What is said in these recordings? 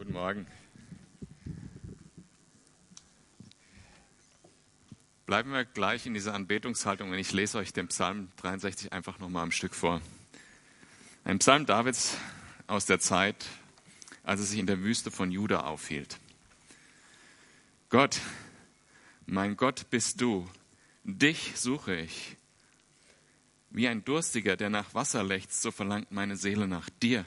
Guten Morgen. Bleiben wir gleich in dieser Anbetungshaltung und ich lese euch den Psalm 63 einfach nochmal ein Stück vor. Ein Psalm Davids aus der Zeit, als er sich in der Wüste von Juda aufhielt. Gott, mein Gott bist du, dich suche ich. Wie ein Durstiger, der nach Wasser lechzt, so verlangt meine Seele nach dir.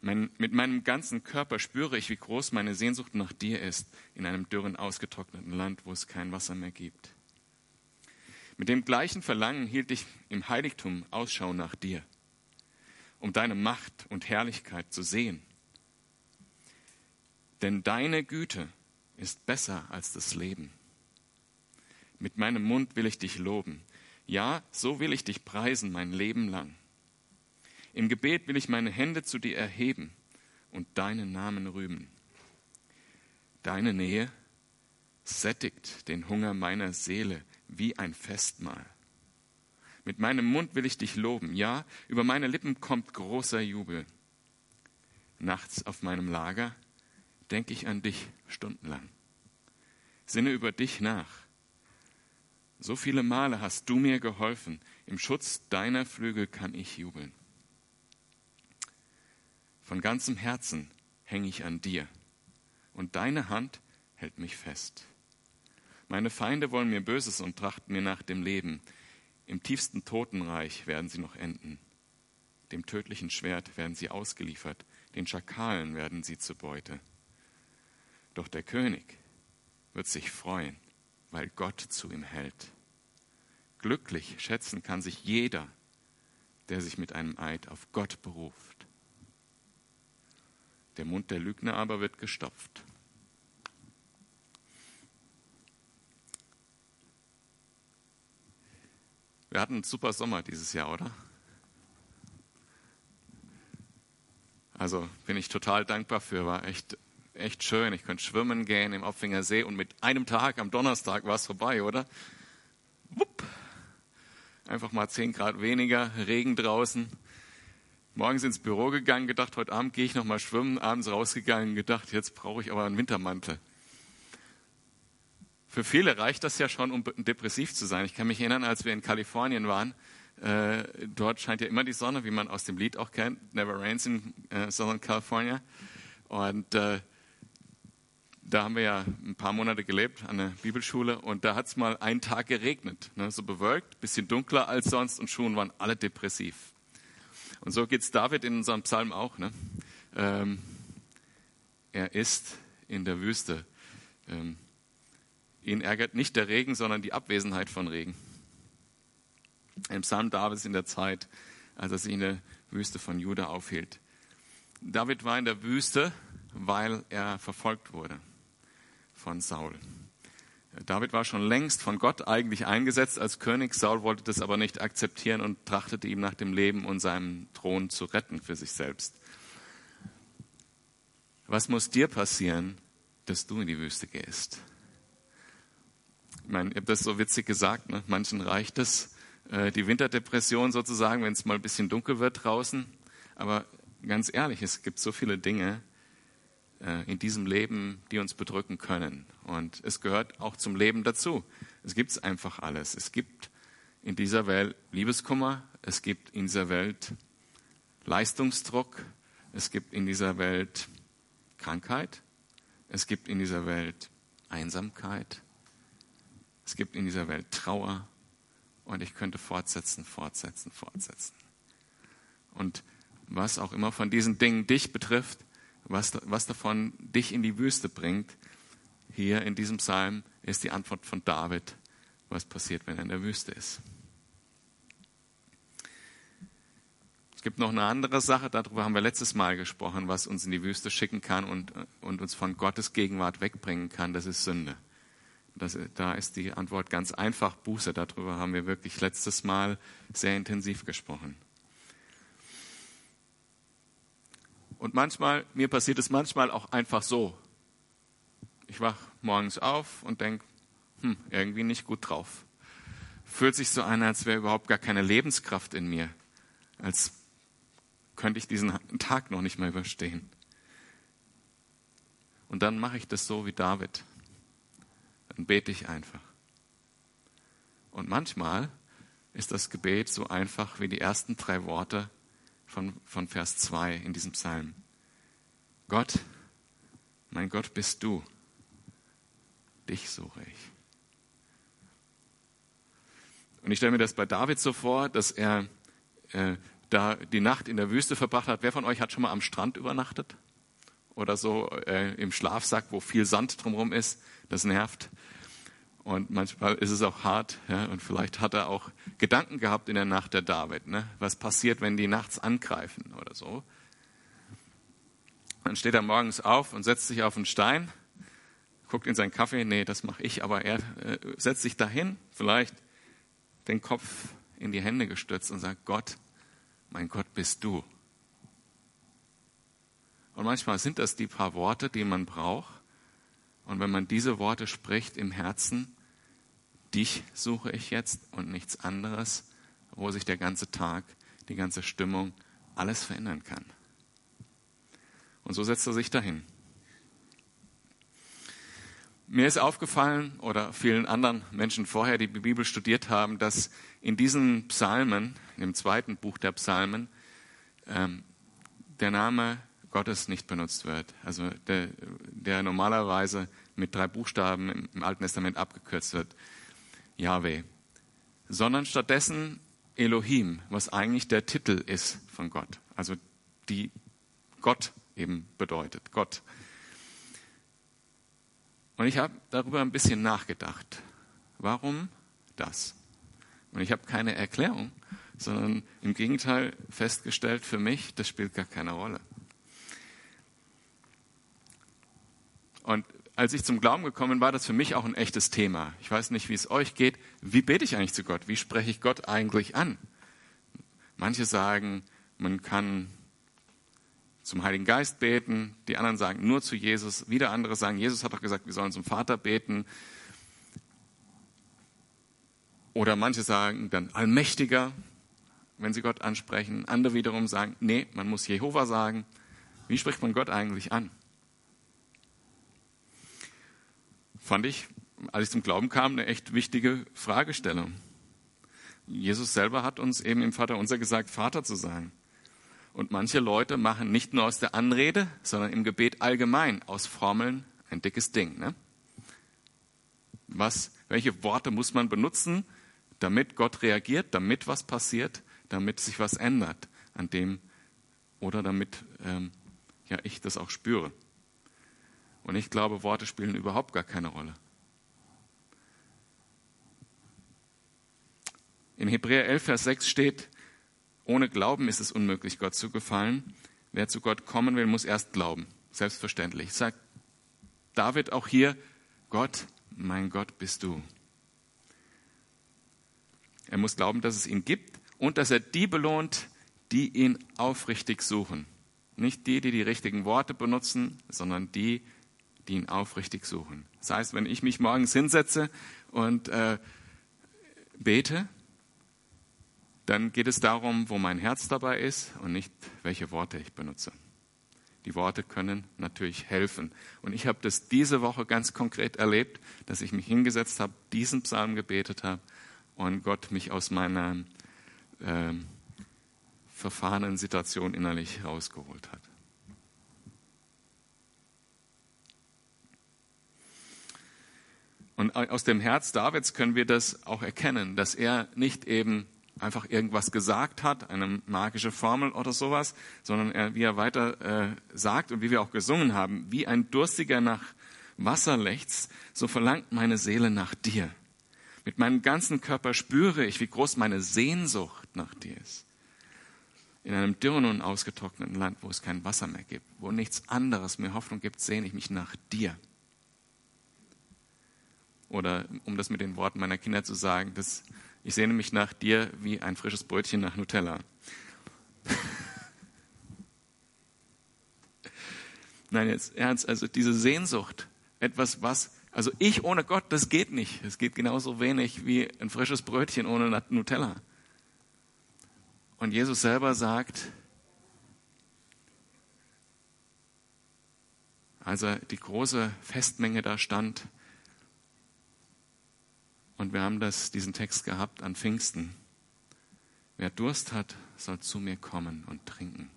Mein, mit meinem ganzen Körper spüre ich, wie groß meine Sehnsucht nach dir ist, in einem dürren, ausgetrockneten Land, wo es kein Wasser mehr gibt. Mit dem gleichen Verlangen hielt ich im Heiligtum Ausschau nach dir, um deine Macht und Herrlichkeit zu sehen. Denn deine Güte ist besser als das Leben. Mit meinem Mund will ich dich loben. Ja, so will ich dich preisen mein Leben lang. Im Gebet will ich meine Hände zu dir erheben und deinen Namen rühmen. Deine Nähe sättigt den Hunger meiner Seele wie ein Festmahl. Mit meinem Mund will ich dich loben. Ja, über meine Lippen kommt großer Jubel. Nachts auf meinem Lager denke ich an dich stundenlang. Sinne über dich nach. So viele Male hast du mir geholfen. Im Schutz deiner Flügel kann ich jubeln. Von ganzem Herzen hänge ich an dir und deine Hand hält mich fest. Meine Feinde wollen mir Böses und trachten mir nach dem Leben. Im tiefsten Totenreich werden sie noch enden. Dem tödlichen Schwert werden sie ausgeliefert, den Schakalen werden sie zur Beute. Doch der König wird sich freuen, weil Gott zu ihm hält. Glücklich schätzen kann sich jeder, der sich mit einem Eid auf Gott beruft. Der Mund der Lügner aber wird gestopft. Wir hatten einen super Sommer dieses Jahr, oder? Also bin ich total dankbar für, war echt, echt schön. Ich konnte schwimmen gehen im Opfinger See und mit einem Tag am Donnerstag war es vorbei, oder? Wupp. Einfach mal 10 Grad weniger, Regen draußen morgens ins Büro gegangen, gedacht, heute Abend gehe ich noch mal schwimmen, abends rausgegangen, gedacht, jetzt brauche ich aber einen Wintermantel. Für viele reicht das ja schon, um depressiv zu sein. Ich kann mich erinnern, als wir in Kalifornien waren, äh, dort scheint ja immer die Sonne, wie man aus dem Lied auch kennt, Never Rains in äh, Southern California. Und äh, da haben wir ja ein paar Monate gelebt an der Bibelschule und da hat es mal einen Tag geregnet, ne, so bewölkt, bisschen dunkler als sonst und schon waren alle depressiv. Und so geht es David in unserem Psalm auch. Ne? Ähm, er ist in der Wüste. Ähm, ihn ärgert nicht der Regen, sondern die Abwesenheit von Regen. Im Psalm Davids in der Zeit, als er sich in der Wüste von Juda aufhielt. David war in der Wüste, weil er verfolgt wurde von Saul. David war schon längst von Gott eigentlich eingesetzt als König. Saul wollte das aber nicht akzeptieren und trachtete ihm nach dem Leben und seinem Thron zu retten für sich selbst. Was muss dir passieren, dass du in die Wüste gehst? Ich meine, ich habe das so witzig gesagt, ne? manchen reicht es, äh, die Winterdepression sozusagen, wenn es mal ein bisschen dunkel wird draußen. Aber ganz ehrlich, es gibt so viele Dinge, in diesem Leben, die uns bedrücken können. Und es gehört auch zum Leben dazu. Es gibt einfach alles. Es gibt in dieser Welt Liebeskummer, es gibt in dieser Welt Leistungsdruck, es gibt in dieser Welt Krankheit, es gibt in dieser Welt Einsamkeit, es gibt in dieser Welt Trauer und ich könnte fortsetzen, fortsetzen, fortsetzen. Und was auch immer von diesen Dingen dich betrifft, was, was davon dich in die Wüste bringt, hier in diesem Psalm ist die Antwort von David, was passiert, wenn er in der Wüste ist. Es gibt noch eine andere Sache, darüber haben wir letztes Mal gesprochen, was uns in die Wüste schicken kann und, und uns von Gottes Gegenwart wegbringen kann, das ist Sünde. Das, da ist die Antwort ganz einfach, Buße. Darüber haben wir wirklich letztes Mal sehr intensiv gesprochen. Und manchmal, mir passiert es manchmal auch einfach so. Ich wach morgens auf und denke, hm, irgendwie nicht gut drauf. Fühlt sich so an, als wäre überhaupt gar keine Lebenskraft in mir. Als könnte ich diesen Tag noch nicht mehr überstehen. und dann mache ich das so wie David. Dann bete ich einfach. Und manchmal ist das Gebet so einfach wie die ersten drei Worte von, von Vers 2 in diesem Psalm. Gott, mein Gott bist du. Dich suche ich. Und ich stelle mir das bei David so vor, dass er äh, da die Nacht in der Wüste verbracht hat. Wer von euch hat schon mal am Strand übernachtet? Oder so äh, im Schlafsack, wo viel Sand drumherum ist? Das nervt. Und manchmal ist es auch hart. Ja? Und vielleicht hat er auch Gedanken gehabt in der Nacht der David. Ne? Was passiert, wenn die nachts angreifen oder so? Dann steht er morgens auf und setzt sich auf einen Stein, guckt in seinen Kaffee. Nee, das mache ich. Aber er äh, setzt sich dahin, vielleicht den Kopf in die Hände gestützt und sagt, Gott, mein Gott bist du. Und manchmal sind das die paar Worte, die man braucht. Und wenn man diese Worte spricht im Herzen, dich suche ich jetzt und nichts anderes, wo sich der ganze Tag, die ganze Stimmung, alles verändern kann. Und so setzt er sich dahin. Mir ist aufgefallen, oder vielen anderen Menschen vorher, die die Bibel studiert haben, dass in diesen Psalmen, im zweiten Buch der Psalmen, ähm, der Name Gottes nicht benutzt wird. Also der, der normalerweise mit drei Buchstaben im, im Alten Testament abgekürzt wird. Yahweh. Sondern stattdessen Elohim, was eigentlich der Titel ist von Gott. Also die Gott eben bedeutet. Gott. Und ich habe darüber ein bisschen nachgedacht. Warum das? Und ich habe keine Erklärung, sondern im Gegenteil festgestellt für mich, das spielt gar keine Rolle. Und als ich zum Glauben gekommen bin, war das für mich auch ein echtes Thema. Ich weiß nicht, wie es euch geht. Wie bete ich eigentlich zu Gott? Wie spreche ich Gott eigentlich an? Manche sagen, man kann zum Heiligen Geist beten, die anderen sagen nur zu Jesus, wieder andere sagen, Jesus hat doch gesagt, wir sollen zum Vater beten. Oder manche sagen dann Allmächtiger, wenn sie Gott ansprechen. Andere wiederum sagen, nee, man muss Jehova sagen. Wie spricht man Gott eigentlich an? Fand ich, als ich zum Glauben kam, eine echt wichtige Fragestellung. Jesus selber hat uns eben im Vater unser gesagt, Vater zu sein. Und manche Leute machen nicht nur aus der Anrede, sondern im Gebet allgemein aus Formeln ein dickes Ding. Ne? Was, welche Worte muss man benutzen, damit Gott reagiert, damit was passiert, damit sich was ändert an dem oder damit ähm, ja, ich das auch spüre. Und ich glaube, Worte spielen überhaupt gar keine Rolle. In Hebräer 11, Vers 6 steht, ohne Glauben ist es unmöglich, Gott zu gefallen. Wer zu Gott kommen will, muss erst glauben. Selbstverständlich. Sagt David auch hier, Gott, mein Gott bist du. Er muss glauben, dass es ihn gibt und dass er die belohnt, die ihn aufrichtig suchen. Nicht die, die die richtigen Worte benutzen, sondern die, die ihn aufrichtig suchen. Das heißt, wenn ich mich morgens hinsetze und äh, bete, dann geht es darum, wo mein Herz dabei ist und nicht, welche Worte ich benutze. Die Worte können natürlich helfen. Und ich habe das diese Woche ganz konkret erlebt, dass ich mich hingesetzt habe, diesen Psalm gebetet habe und Gott mich aus meiner äh, verfahrenen Situation innerlich rausgeholt hat. Und aus dem Herz Davids können wir das auch erkennen, dass er nicht eben einfach irgendwas gesagt hat, eine magische Formel oder sowas, sondern er, wie er weiter äh, sagt und wie wir auch gesungen haben, wie ein Durstiger nach Wasser lechzt, so verlangt meine Seele nach dir. Mit meinem ganzen Körper spüre ich, wie groß meine Sehnsucht nach dir ist. In einem dürren und ausgetrockneten Land, wo es kein Wasser mehr gibt, wo nichts anderes mehr Hoffnung gibt, sehne ich mich nach dir. Oder um das mit den Worten meiner Kinder zu sagen, das ich sehne mich nach dir wie ein frisches Brötchen nach Nutella. Nein, jetzt ernst, also diese Sehnsucht, etwas, was, also ich ohne Gott, das geht nicht. Es geht genauso wenig wie ein frisches Brötchen ohne Nutella. Und Jesus selber sagt, als er die große Festmenge da stand. Und wir haben das, diesen Text gehabt an Pfingsten. Wer Durst hat, soll zu mir kommen und trinken.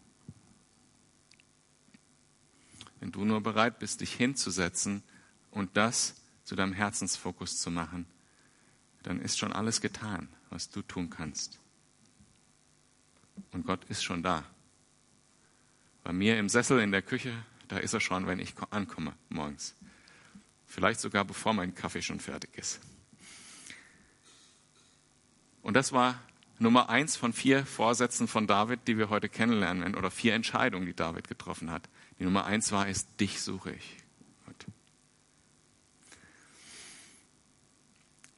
Wenn du nur bereit bist, dich hinzusetzen und das zu deinem Herzensfokus zu machen, dann ist schon alles getan, was du tun kannst. Und Gott ist schon da. Bei mir im Sessel in der Küche, da ist er schon, wenn ich ankomme morgens. Vielleicht sogar bevor mein Kaffee schon fertig ist. Und das war Nummer eins von vier Vorsätzen von David, die wir heute kennenlernen werden, oder vier Entscheidungen, die David getroffen hat. Die Nummer eins war, ist, dich suche ich.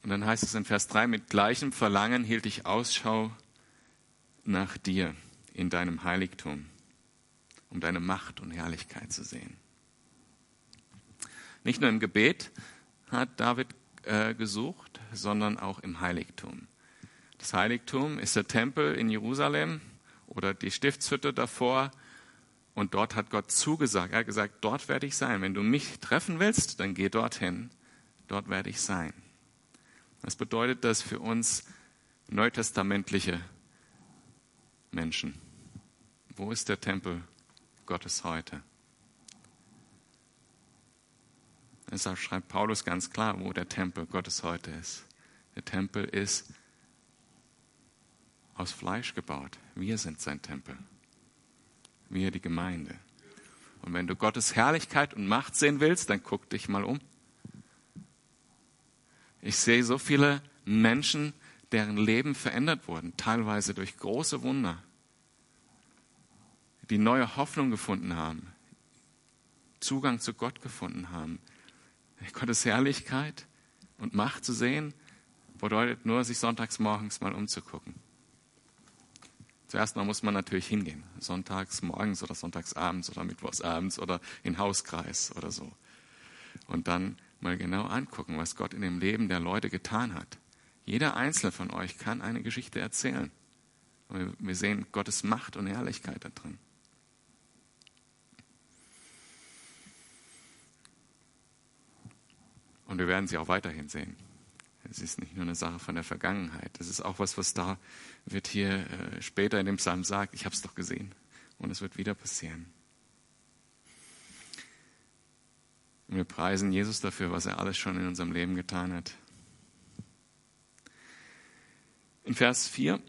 Und dann heißt es in Vers 3, mit gleichem Verlangen hielt ich Ausschau nach dir in deinem Heiligtum, um deine Macht und Herrlichkeit zu sehen. Nicht nur im Gebet hat David äh, gesucht, sondern auch im Heiligtum. Das Heiligtum ist der Tempel in Jerusalem oder die Stiftshütte davor. Und dort hat Gott zugesagt. Er hat gesagt, dort werde ich sein. Wenn du mich treffen willst, dann geh dorthin. Dort werde ich sein. Was bedeutet das für uns neutestamentliche Menschen? Wo ist der Tempel Gottes heute? Deshalb schreibt Paulus ganz klar, wo der Tempel Gottes heute ist. Der Tempel ist aus Fleisch gebaut. Wir sind sein Tempel. Wir die Gemeinde. Und wenn du Gottes Herrlichkeit und Macht sehen willst, dann guck dich mal um. Ich sehe so viele Menschen, deren Leben verändert wurden, teilweise durch große Wunder, die neue Hoffnung gefunden haben, Zugang zu Gott gefunden haben. Gottes Herrlichkeit und Macht zu sehen, bedeutet nur, sich sonntags morgens mal umzugucken. Zuerst mal muss man natürlich hingehen, sonntags morgens oder sonntags abends oder mittwochs abends oder in Hauskreis oder so. Und dann mal genau angucken, was Gott in dem Leben der Leute getan hat. Jeder einzelne von euch kann eine Geschichte erzählen. Und wir sehen Gottes Macht und Herrlichkeit da drin. Und wir werden sie auch weiterhin sehen. Es ist nicht nur eine Sache von der Vergangenheit. Das ist auch was, was da wird hier äh, später in dem Psalm sagt. Ich habe es doch gesehen. Und es wird wieder passieren. Und wir preisen Jesus dafür, was er alles schon in unserem Leben getan hat. In Vers 4,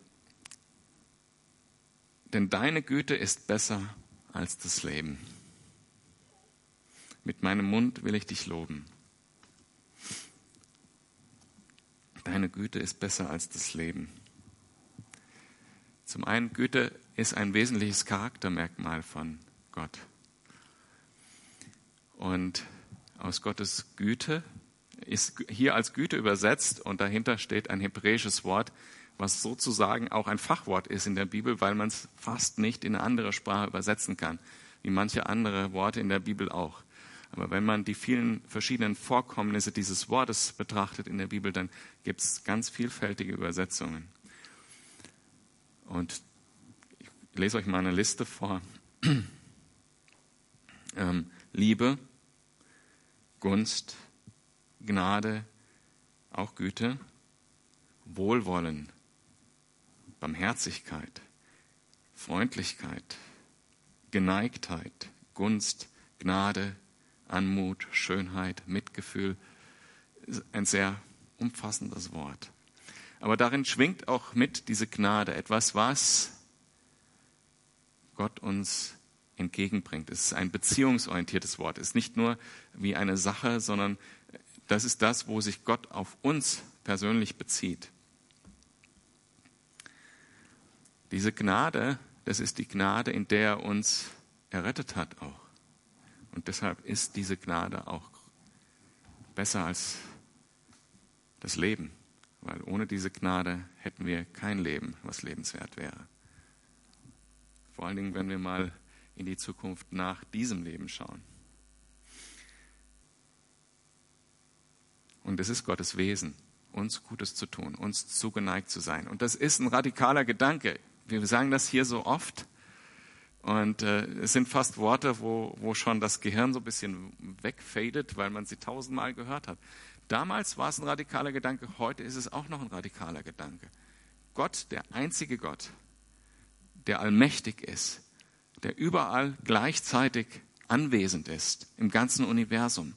denn deine Güte ist besser als das Leben. Mit meinem Mund will ich dich loben. Deine Güte ist besser als das Leben. Zum einen, Güte ist ein wesentliches Charaktermerkmal von Gott. Und aus Gottes Güte, ist hier als Güte übersetzt und dahinter steht ein hebräisches Wort, was sozusagen auch ein Fachwort ist in der Bibel, weil man es fast nicht in eine andere Sprache übersetzen kann, wie manche andere Worte in der Bibel auch. Aber wenn man die vielen verschiedenen Vorkommnisse dieses Wortes betrachtet in der Bibel, dann gibt es ganz vielfältige Übersetzungen. Und ich lese euch mal eine Liste vor. ähm, Liebe, Gunst, Gnade, auch Güte, Wohlwollen, Barmherzigkeit, Freundlichkeit, Geneigtheit, Gunst, Gnade, Anmut, Schönheit, Mitgefühl. Ein sehr umfassendes Wort. Aber darin schwingt auch mit diese Gnade, etwas, was Gott uns entgegenbringt. Es ist ein beziehungsorientiertes Wort. Es ist nicht nur wie eine Sache, sondern das ist das, wo sich Gott auf uns persönlich bezieht. Diese Gnade, das ist die Gnade, in der er uns errettet hat auch. Und deshalb ist diese Gnade auch besser als das Leben, weil ohne diese Gnade hätten wir kein Leben, was lebenswert wäre. Vor allen Dingen, wenn wir mal in die Zukunft nach diesem Leben schauen. Und es ist Gottes Wesen, uns Gutes zu tun, uns zugeneigt zu sein. Und das ist ein radikaler Gedanke. Wir sagen das hier so oft. Und äh, es sind fast Worte, wo, wo schon das Gehirn so ein bisschen wegfadet, weil man sie tausendmal gehört hat. Damals war es ein radikaler Gedanke, heute ist es auch noch ein radikaler Gedanke. Gott, der einzige Gott, der allmächtig ist, der überall gleichzeitig anwesend ist, im ganzen Universum,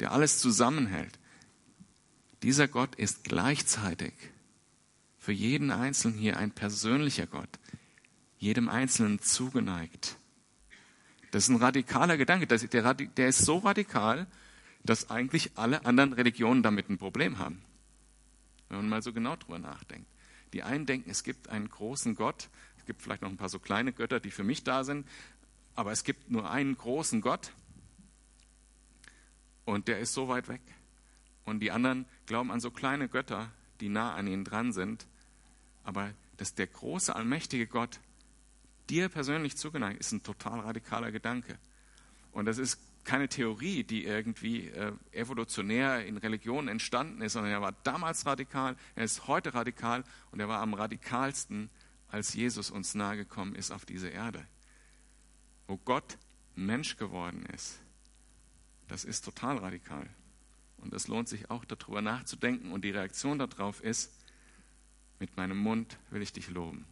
der alles zusammenhält. Dieser Gott ist gleichzeitig für jeden Einzelnen hier ein persönlicher Gott, jedem Einzelnen zugeneigt. Das ist ein radikaler Gedanke. Der, ist so radikal, dass eigentlich alle anderen Religionen damit ein Problem haben. Wenn man mal so genau drüber nachdenkt. Die einen denken, es gibt einen großen Gott, es gibt vielleicht noch ein paar so kleine Götter, die für mich da sind, aber es gibt nur einen großen Gott und der ist so weit weg. Und die anderen glauben an so kleine Götter, die nah an ihnen dran sind, aber dass der große, allmächtige Gott dir persönlich zugeneigt ist, ein total radikaler Gedanke. Und das ist keine Theorie, die irgendwie äh, evolutionär in Religionen entstanden ist, sondern er war damals radikal, er ist heute radikal und er war am radikalsten, als Jesus uns nahegekommen ist auf diese Erde. Wo Gott Mensch geworden ist, das ist total radikal. Und es lohnt sich auch darüber nachzudenken und die Reaktion darauf ist, mit meinem Mund will ich dich loben.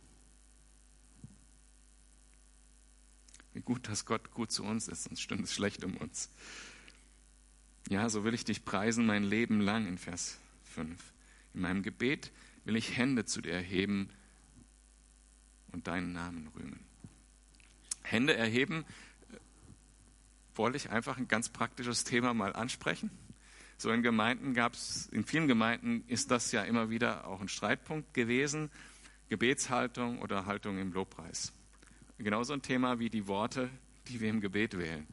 Wie gut, dass Gott gut zu uns ist, sonst stünde es schlecht um uns. Ja, so will ich dich preisen mein Leben lang in Vers 5. In meinem Gebet will ich Hände zu dir erheben und deinen Namen rühmen. Hände erheben, wollte ich einfach ein ganz praktisches Thema mal ansprechen. So in Gemeinden gab es, in vielen Gemeinden ist das ja immer wieder auch ein Streitpunkt gewesen, Gebetshaltung oder Haltung im Lobpreis genauso ein Thema wie die Worte, die wir im Gebet wählen.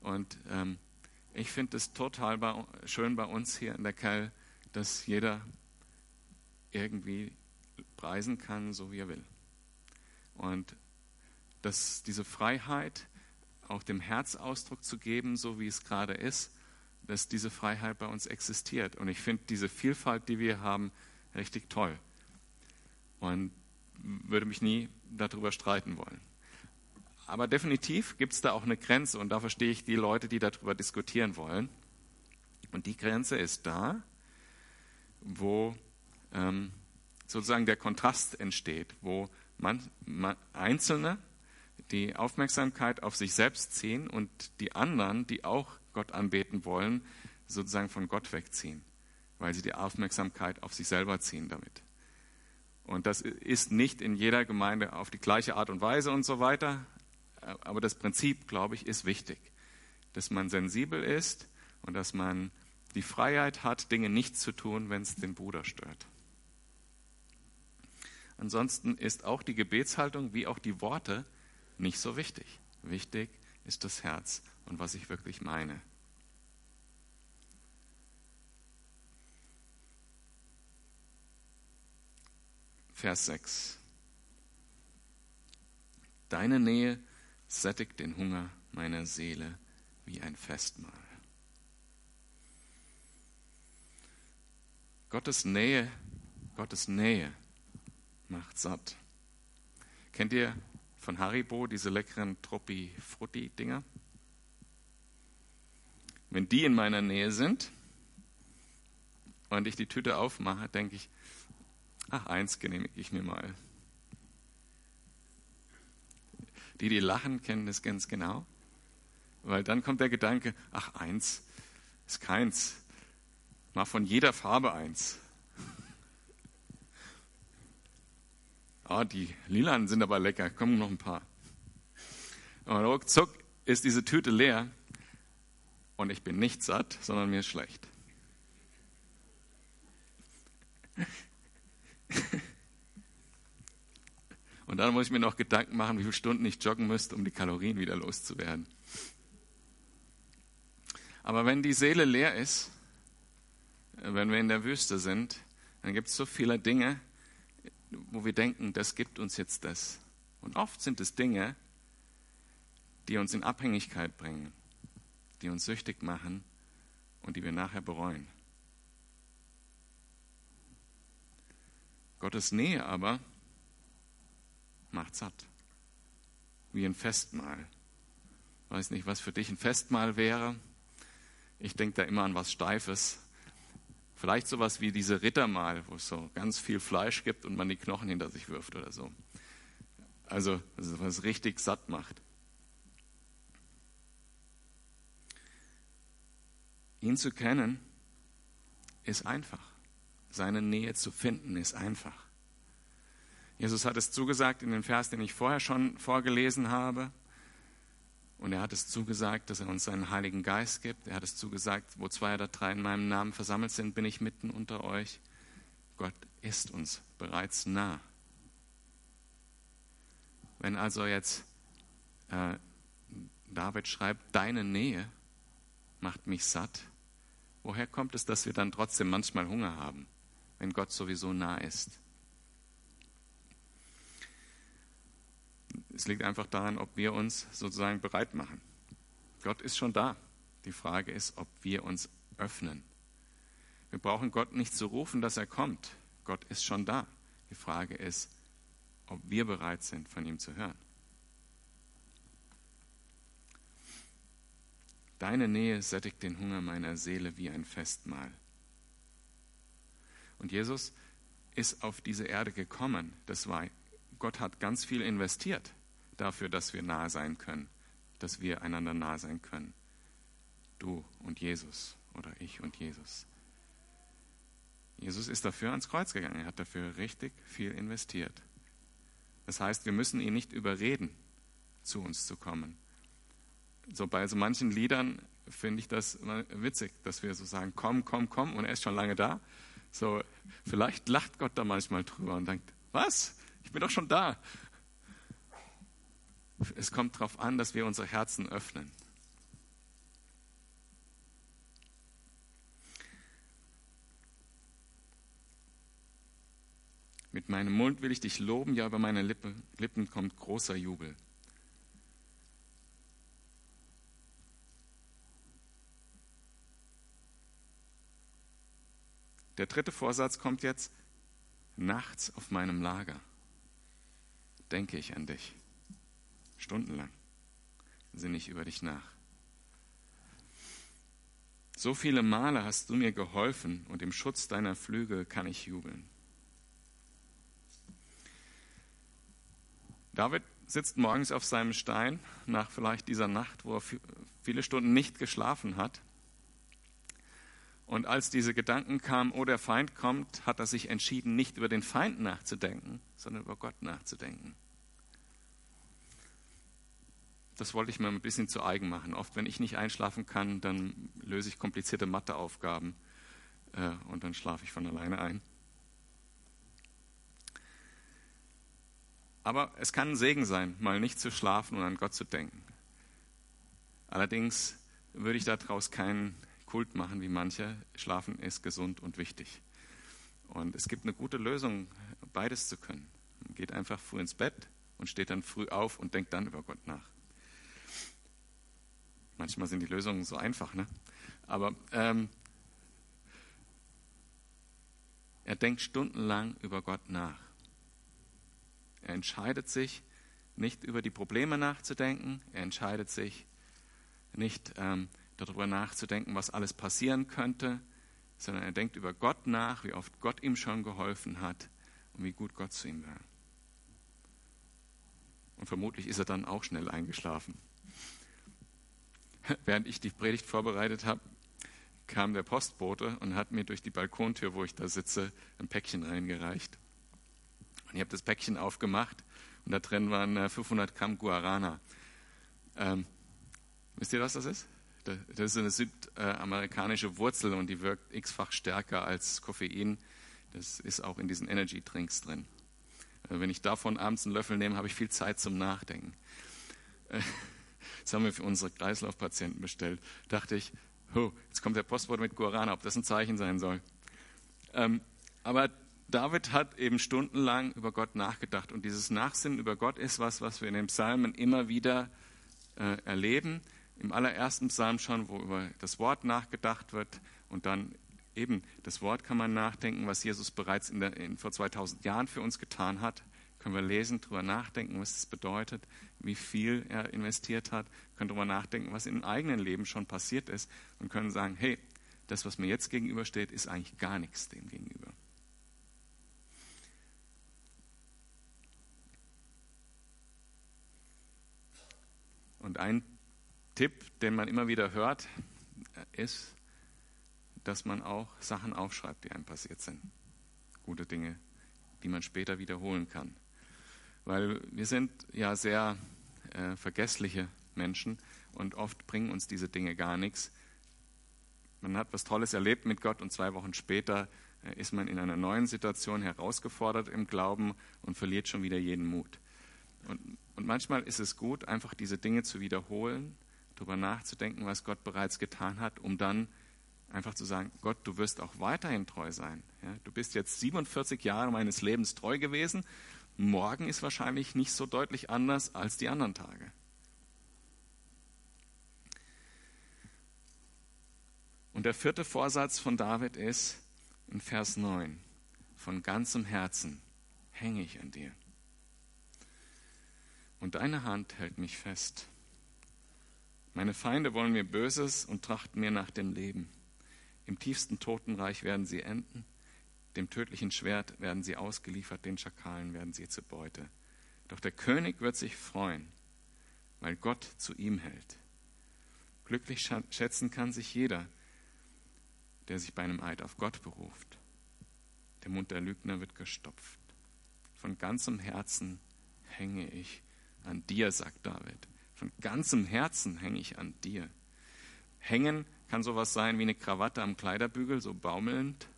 Und ähm, ich finde es total bei, schön bei uns hier in der Kell, dass jeder irgendwie preisen kann, so wie er will. Und dass diese Freiheit, auch dem Herz Ausdruck zu geben, so wie es gerade ist, dass diese Freiheit bei uns existiert. Und ich finde diese Vielfalt, die wir haben, richtig toll. Und würde mich nie darüber streiten wollen. Aber definitiv gibt es da auch eine Grenze und da verstehe ich die Leute, die darüber diskutieren wollen. Und die Grenze ist da, wo ähm, sozusagen der Kontrast entsteht, wo man, man, Einzelne die Aufmerksamkeit auf sich selbst ziehen und die anderen, die auch Gott anbeten wollen, sozusagen von Gott wegziehen, weil sie die Aufmerksamkeit auf sich selber ziehen damit. Und das ist nicht in jeder Gemeinde auf die gleiche Art und Weise und so weiter, aber das Prinzip, glaube ich, ist wichtig, dass man sensibel ist und dass man die Freiheit hat, Dinge nicht zu tun, wenn es den Bruder stört. Ansonsten ist auch die Gebetshaltung wie auch die Worte nicht so wichtig. Wichtig ist das Herz und was ich wirklich meine. Vers 6. Deine Nähe sättigt den Hunger meiner Seele wie ein Festmahl. Gottes Nähe, Gottes Nähe macht satt. Kennt ihr von Haribo diese leckeren Troppi Frutti Dinger? Wenn die in meiner Nähe sind und ich die Tüte aufmache, denke ich, ach, eins genehmige ich mir mal. Die, die lachen, kennen das ganz genau. Weil dann kommt der Gedanke, ach, eins ist keins. Mal von jeder Farbe eins. Ah, die lilanen sind aber lecker, kommen noch ein paar. Und ruckzuck ist diese Tüte leer und ich bin nicht satt, sondern mir ist schlecht. Dann muss ich mir noch Gedanken machen, wie viele Stunden ich joggen müsste, um die Kalorien wieder loszuwerden. Aber wenn die Seele leer ist, wenn wir in der Wüste sind, dann gibt es so viele Dinge, wo wir denken, das gibt uns jetzt das. Und oft sind es Dinge, die uns in Abhängigkeit bringen, die uns süchtig machen und die wir nachher bereuen. Gottes Nähe aber macht satt. wie ein Festmahl. Ich weiß nicht, was für dich ein Festmahl wäre. Ich denke da immer an was Steifes. Vielleicht sowas wie diese Rittermahl, wo es so ganz viel Fleisch gibt und man die Knochen hinter sich wirft oder so. Also, was richtig satt macht. Ihn zu kennen ist einfach. Seine Nähe zu finden ist einfach. Jesus hat es zugesagt in dem Vers, den ich vorher schon vorgelesen habe. Und er hat es zugesagt, dass er uns seinen Heiligen Geist gibt. Er hat es zugesagt, wo zwei oder drei in meinem Namen versammelt sind, bin ich mitten unter euch. Gott ist uns bereits nah. Wenn also jetzt äh, David schreibt, deine Nähe macht mich satt, woher kommt es, dass wir dann trotzdem manchmal Hunger haben, wenn Gott sowieso nah ist? Es liegt einfach daran, ob wir uns sozusagen bereit machen. Gott ist schon da. Die Frage ist, ob wir uns öffnen. Wir brauchen Gott nicht zu rufen, dass er kommt. Gott ist schon da. Die Frage ist, ob wir bereit sind, von ihm zu hören. Deine Nähe sättigt den Hunger meiner Seele wie ein Festmahl. Und Jesus ist auf diese Erde gekommen. Das war, Gott hat ganz viel investiert dafür, dass wir nahe sein können, dass wir einander nahe sein können. Du und Jesus oder ich und Jesus. Jesus ist dafür ans Kreuz gegangen. Er hat dafür richtig viel investiert. Das heißt, wir müssen ihn nicht überreden, zu uns zu kommen. So bei so manchen Liedern finde ich das witzig, dass wir so sagen, komm, komm, komm, und er ist schon lange da. So, vielleicht lacht Gott da manchmal drüber und denkt, was? Ich bin doch schon da. Es kommt darauf an, dass wir unsere Herzen öffnen. Mit meinem Mund will ich dich loben, ja, über meine Lippen, Lippen kommt großer Jubel. Der dritte Vorsatz kommt jetzt. Nachts auf meinem Lager denke ich an dich stundenlang sinne ich über dich nach. So viele Male hast du mir geholfen und im Schutz deiner Flügel kann ich jubeln. David sitzt morgens auf seinem Stein nach vielleicht dieser Nacht, wo er viele Stunden nicht geschlafen hat. Und als diese Gedanken kamen, oh, der Feind kommt, hat er sich entschieden, nicht über den Feind nachzudenken, sondern über Gott nachzudenken. Das wollte ich mir ein bisschen zu eigen machen. Oft, wenn ich nicht einschlafen kann, dann löse ich komplizierte Matheaufgaben äh, und dann schlafe ich von alleine ein. Aber es kann ein Segen sein, mal nicht zu schlafen und an Gott zu denken. Allerdings würde ich daraus keinen Kult machen wie manche. Schlafen ist gesund und wichtig. Und es gibt eine gute Lösung, beides zu können. Man geht einfach früh ins Bett und steht dann früh auf und denkt dann über Gott nach. Manchmal sind die Lösungen so einfach, ne? Aber ähm, er denkt stundenlang über Gott nach. Er entscheidet sich, nicht über die Probleme nachzudenken. Er entscheidet sich, nicht ähm, darüber nachzudenken, was alles passieren könnte, sondern er denkt über Gott nach, wie oft Gott ihm schon geholfen hat und wie gut Gott zu ihm war. Und vermutlich ist er dann auch schnell eingeschlafen. während ich die Predigt vorbereitet habe, kam der Postbote und hat mir durch die Balkontür, wo ich da sitze, ein Päckchen reingereicht. Und ich habe das Päckchen aufgemacht und da drin waren 500 äh, Gramm Guarana. Ähm, wisst ihr, was das ist? Das ist eine südamerikanische Wurzel und die wirkt x-fach stärker als Koffein. Das ist auch in diesen Energy Drinks drin. Also wenn ich davon abends einen Löffel nehme, habe ich viel Zeit zum Nachdenken. Das haben wir für unsere Kreislaufpatienten bestellt. Dachte ich, oh, jetzt kommt der Postbote mit Guarana, ob das ein Zeichen sein soll. Ähm, aber David hat eben stundenlang über Gott nachgedacht. Und dieses Nachsinnen über Gott ist was, was wir in den Psalmen immer wieder äh, erleben. Im allerersten Psalm schon, wo über das Wort nachgedacht wird. Und dann eben das Wort kann man nachdenken, was Jesus bereits der, in, vor 2000 Jahren für uns getan hat. Können wir lesen, darüber nachdenken, was das bedeutet, wie viel er investiert hat, können darüber nachdenken, was im eigenen Leben schon passiert ist und können sagen, hey, das, was mir jetzt gegenübersteht, ist eigentlich gar nichts dem gegenüber. Und ein Tipp, den man immer wieder hört, ist, dass man auch Sachen aufschreibt, die einem passiert sind. Gute Dinge, die man später wiederholen kann. Weil wir sind ja sehr äh, vergessliche Menschen und oft bringen uns diese Dinge gar nichts. Man hat was Tolles erlebt mit Gott und zwei Wochen später äh, ist man in einer neuen Situation herausgefordert im Glauben und verliert schon wieder jeden Mut. Und, und manchmal ist es gut, einfach diese Dinge zu wiederholen, darüber nachzudenken, was Gott bereits getan hat, um dann einfach zu sagen, Gott, du wirst auch weiterhin treu sein. Ja, du bist jetzt 47 Jahre meines Lebens treu gewesen. Morgen ist wahrscheinlich nicht so deutlich anders als die anderen Tage. Und der vierte Vorsatz von David ist in Vers 9, von ganzem Herzen hänge ich an dir. Und deine Hand hält mich fest. Meine Feinde wollen mir Böses und trachten mir nach dem Leben. Im tiefsten Totenreich werden sie enden. Dem tödlichen Schwert werden sie ausgeliefert, den Schakalen werden sie zur Beute. Doch der König wird sich freuen, weil Gott zu ihm hält. Glücklich schätzen kann sich jeder, der sich bei einem Eid auf Gott beruft. Der Mund der Lügner wird gestopft. Von ganzem Herzen hänge ich an dir, sagt David. Von ganzem Herzen hänge ich an dir. Hängen kann sowas sein wie eine Krawatte am Kleiderbügel, so baumelnd.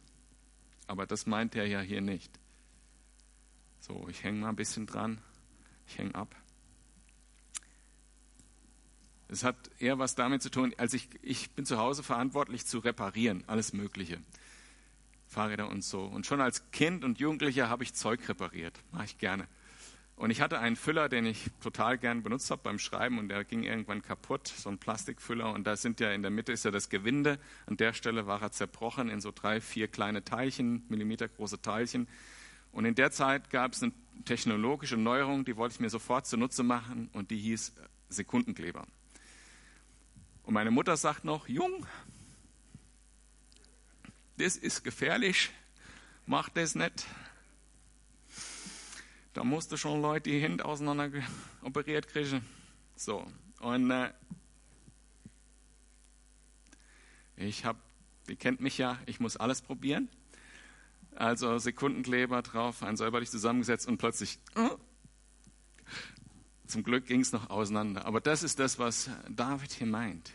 Aber das meint er ja hier nicht. So, ich hänge mal ein bisschen dran. Ich hänge ab. Es hat eher was damit zu tun, als ich, ich bin zu Hause verantwortlich zu reparieren, alles Mögliche. Fahrräder und so. Und schon als Kind und Jugendlicher habe ich Zeug repariert. Mache ich gerne. Und ich hatte einen Füller, den ich total gern benutzt habe beim Schreiben und der ging irgendwann kaputt, so ein Plastikfüller. Und da sind ja in der Mitte ist ja das Gewinde. An der Stelle war er zerbrochen in so drei, vier kleine Teilchen, millimetergroße Teilchen. Und in der Zeit gab es eine technologische Neuerung, die wollte ich mir sofort zunutze machen und die hieß Sekundenkleber. Und meine Mutter sagt noch, Jung, das ist gefährlich, mach das nicht. Da musste schon Leute die Hände auseinander operiert kriegen. So, und äh, ich habe, ihr kennt mich ja, ich muss alles probieren. Also Sekundenkleber drauf, ein säuberlich zusammengesetzt und plötzlich, äh, zum Glück ging es noch auseinander. Aber das ist das, was David hier meint.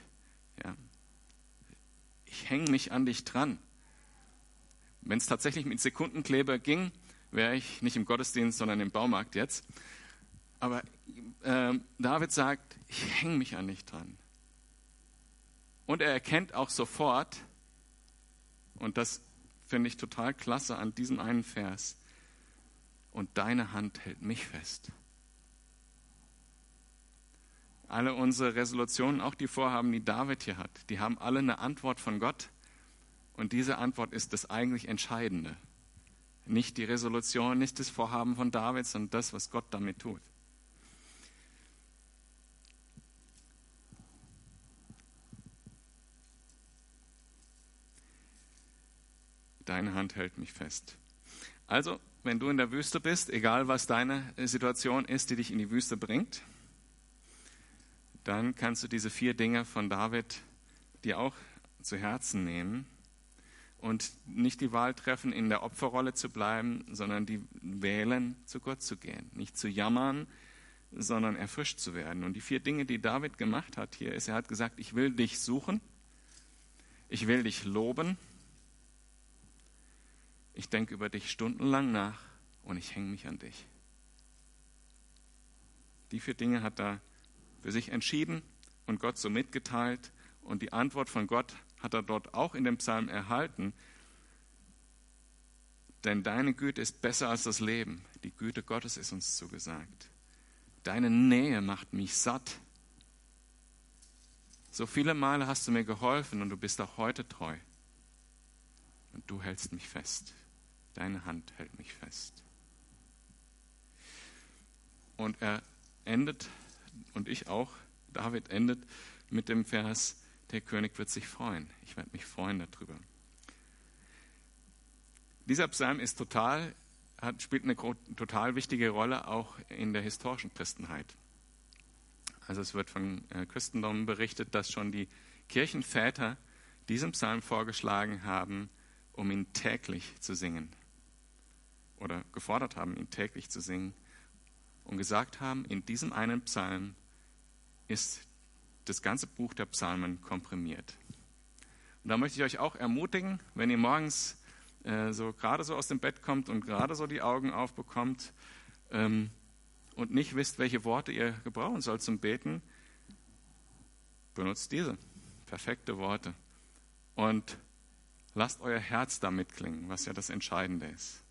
Ja. Ich hänge mich an dich dran. Wenn es tatsächlich mit Sekundenkleber ging, wäre ich nicht im Gottesdienst, sondern im Baumarkt jetzt. Aber äh, David sagt, ich hänge mich an dich dran. Und er erkennt auch sofort, und das finde ich total klasse an diesem einen Vers, und deine Hand hält mich fest. Alle unsere Resolutionen, auch die Vorhaben, die David hier hat, die haben alle eine Antwort von Gott. Und diese Antwort ist das eigentlich Entscheidende. Nicht die Resolution, nicht das Vorhaben von David, sondern das, was Gott damit tut. Deine Hand hält mich fest. Also, wenn du in der Wüste bist, egal was deine Situation ist, die dich in die Wüste bringt, dann kannst du diese vier Dinge von David dir auch zu Herzen nehmen und nicht die Wahl treffen, in der Opferrolle zu bleiben, sondern die wählen, zu Gott zu gehen. Nicht zu jammern, sondern erfrischt zu werden. Und die vier Dinge, die David gemacht hat hier, ist, er hat gesagt, ich will dich suchen, ich will dich loben, ich denke über dich stundenlang nach und ich hänge mich an dich. Die vier Dinge hat er für sich entschieden und Gott so mitgeteilt. Und die Antwort von Gott hat er dort auch in dem Psalm erhalten. Denn deine Güte ist besser als das Leben. Die Güte Gottes ist uns zugesagt. Deine Nähe macht mich satt. So viele Male hast du mir geholfen und du bist auch heute treu. Und du hältst mich fest. Deine Hand hält mich fest. Und er endet, und ich auch, David endet mit dem Vers, der König wird sich freuen. Ich werde mich freuen darüber. Dieser Psalm ist total, hat, spielt eine total wichtige Rolle auch in der historischen Christenheit. Also es wird von äh, Christentum berichtet, dass schon die Kirchenväter diesen Psalm vorgeschlagen haben, um ihn täglich zu singen. Oder gefordert haben, ihn täglich zu singen. Und gesagt haben, in diesem einen Psalm ist das ganze Buch der Psalmen komprimiert. Und da möchte ich euch auch ermutigen, wenn ihr morgens äh, so gerade so aus dem Bett kommt und gerade so die Augen aufbekommt ähm, und nicht wisst, welche Worte ihr gebrauchen sollt zum Beten, benutzt diese perfekte Worte und lasst euer Herz damit klingen, was ja das Entscheidende ist.